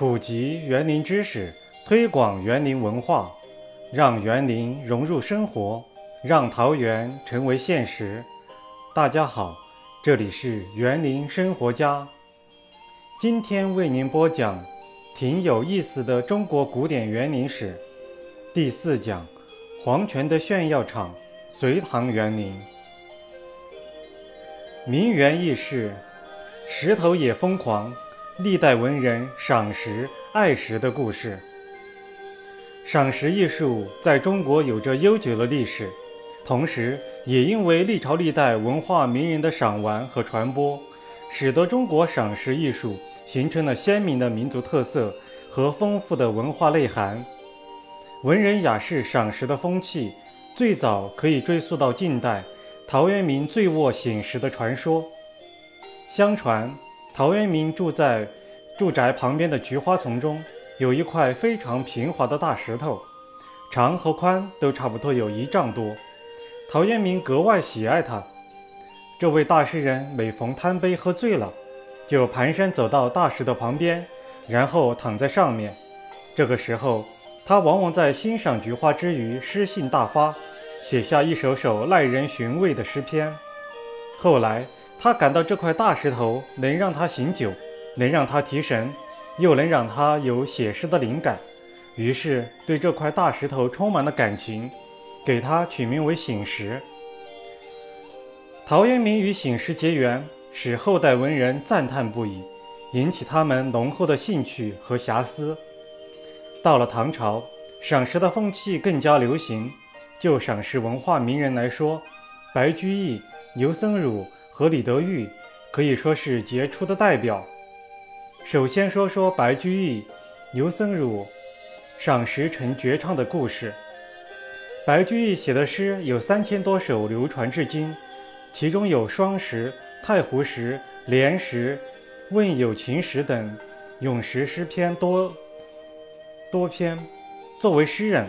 普及园林知识，推广园林文化，让园林融入生活，让桃园成为现实。大家好，这里是园林生活家，今天为您播讲挺有意思的中国古典园林史第四讲：皇权的炫耀场——隋唐园林。名园轶事，石头也疯狂。历代文人赏石、爱石的故事。赏石艺术在中国有着悠久的历史，同时也因为历朝历代文化名人的赏玩和传播，使得中国赏石艺术形成了鲜明的民族特色和丰富的文化内涵。文人雅士赏石的风气，最早可以追溯到近代陶渊明醉卧醒石的传说。相传。陶渊明住在住宅旁边的菊花丛中，有一块非常平滑的大石头，长和宽都差不多有一丈多。陶渊明格外喜爱它。这位大诗人每逢贪杯喝醉了，就蹒跚走到大石头旁边，然后躺在上面。这个时候，他往往在欣赏菊花之余，诗兴大发，写下一首首耐人寻味的诗篇。后来。他感到这块大石头能让他醒酒，能让他提神，又能让他有写诗的灵感，于是对这块大石头充满了感情，给它取名为醒石。陶渊明与醒石结缘，使后代文人赞叹不已，引起他们浓厚的兴趣和遐思。到了唐朝，赏石的风气更加流行。就赏石文化名人来说，白居易、牛僧孺。和李德裕可以说是杰出的代表。首先说说白居易、牛僧孺赏石成绝唱的故事。白居易写的诗有三千多首，流传至今，其中有《双石》《太湖石》《莲石》《问有情石》等咏石诗篇多多篇。作为诗人，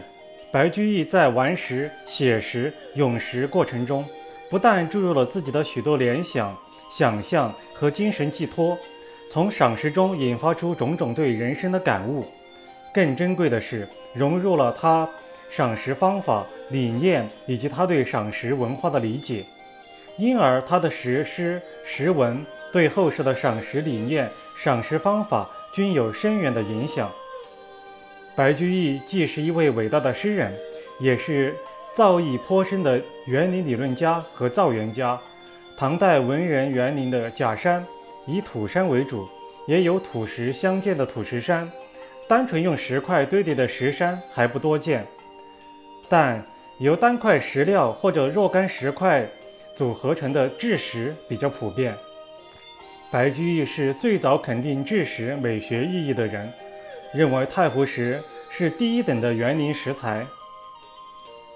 白居易在玩石、写石、咏石过程中。不但注入了自己的许多联想、想象和精神寄托，从赏识中引发出种种对人生的感悟，更珍贵的是融入了他赏识方法、理念以及他对赏识文化的理解，因而他的石诗、诗文对后世的赏识理念、赏识方法均有深远的影响。白居易既是一位伟大的诗人，也是。造诣颇深的园林理论家和造园家，唐代文人园林的假山以土山为主，也有土石相间的土石山，单纯用石块堆叠的石山还不多见，但由单块石料或者若干石块组合成的制石比较普遍。白居易是最早肯定制石美学意义的人，认为太湖石是第一等的园林石材。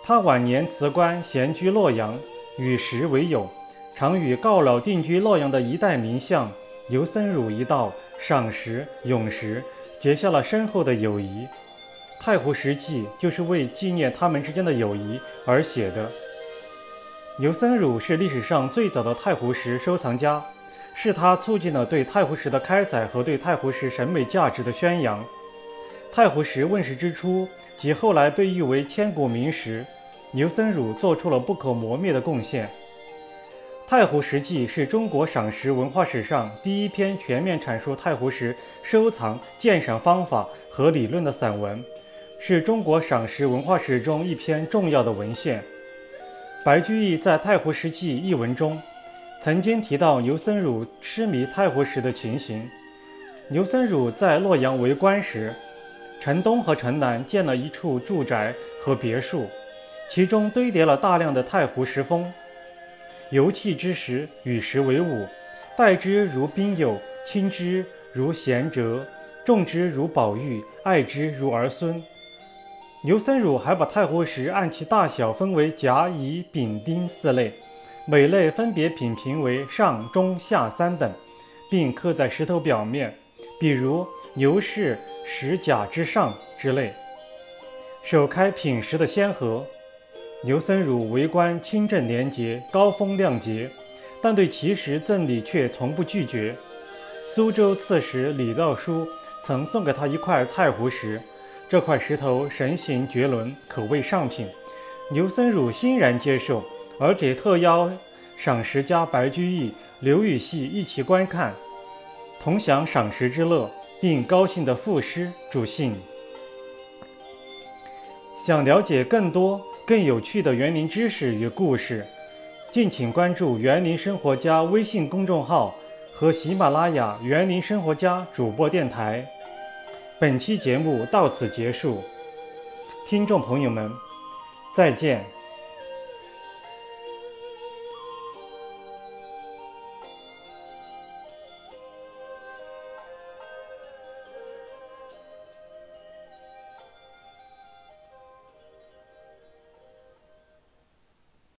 他晚年辞官，闲居洛阳，与石为友，常与告老定居洛阳的一代名相游僧孺一道赏石、咏石，结下了深厚的友谊。《太湖石记》就是为纪念他们之间的友谊而写的。游僧孺是历史上最早的太湖石收藏家，是他促进了对太湖石的开采和对太湖石审美价值的宣扬。太湖石问世之初，即后来被誉为千古名石。牛僧孺做出了不可磨灭的贡献。《太湖石记》是中国赏石文化史上第一篇全面阐述太湖石收藏鉴赏方法和理论的散文，是中国赏石文化史中一篇重要的文献。白居易在《太湖石记》一文中，曾经提到牛僧孺痴迷太湖石的情形。牛僧孺在洛阳为官时，城东和城南建了一处住宅和别墅。其中堆叠了大量的太湖石峰，游憩之时，与石为伍，待之如宾友，亲之如贤哲，重之如宝玉，爱之如儿孙。牛僧孺还把太湖石按其大小分为甲、乙、丙、丁四类，每类分别品评为上、中、下三等，并刻在石头表面，比如牛氏石甲之上之类，首开品石的先河。牛僧孺为官清正廉洁、高风亮节，但对奇石赠礼却从不拒绝。苏州刺史李道书曾送给他一块太湖石，这块石头神形绝伦，可谓上品。刘僧孺欣然接受，而且特邀赏石家白居易、刘禹锡一起观看，同享赏石之乐，并高兴地赋诗助兴。想了解更多更有趣的园林知识与故事，敬请关注“园林生活家”微信公众号和喜马拉雅“园林生活家”主播电台。本期节目到此结束，听众朋友们，再见。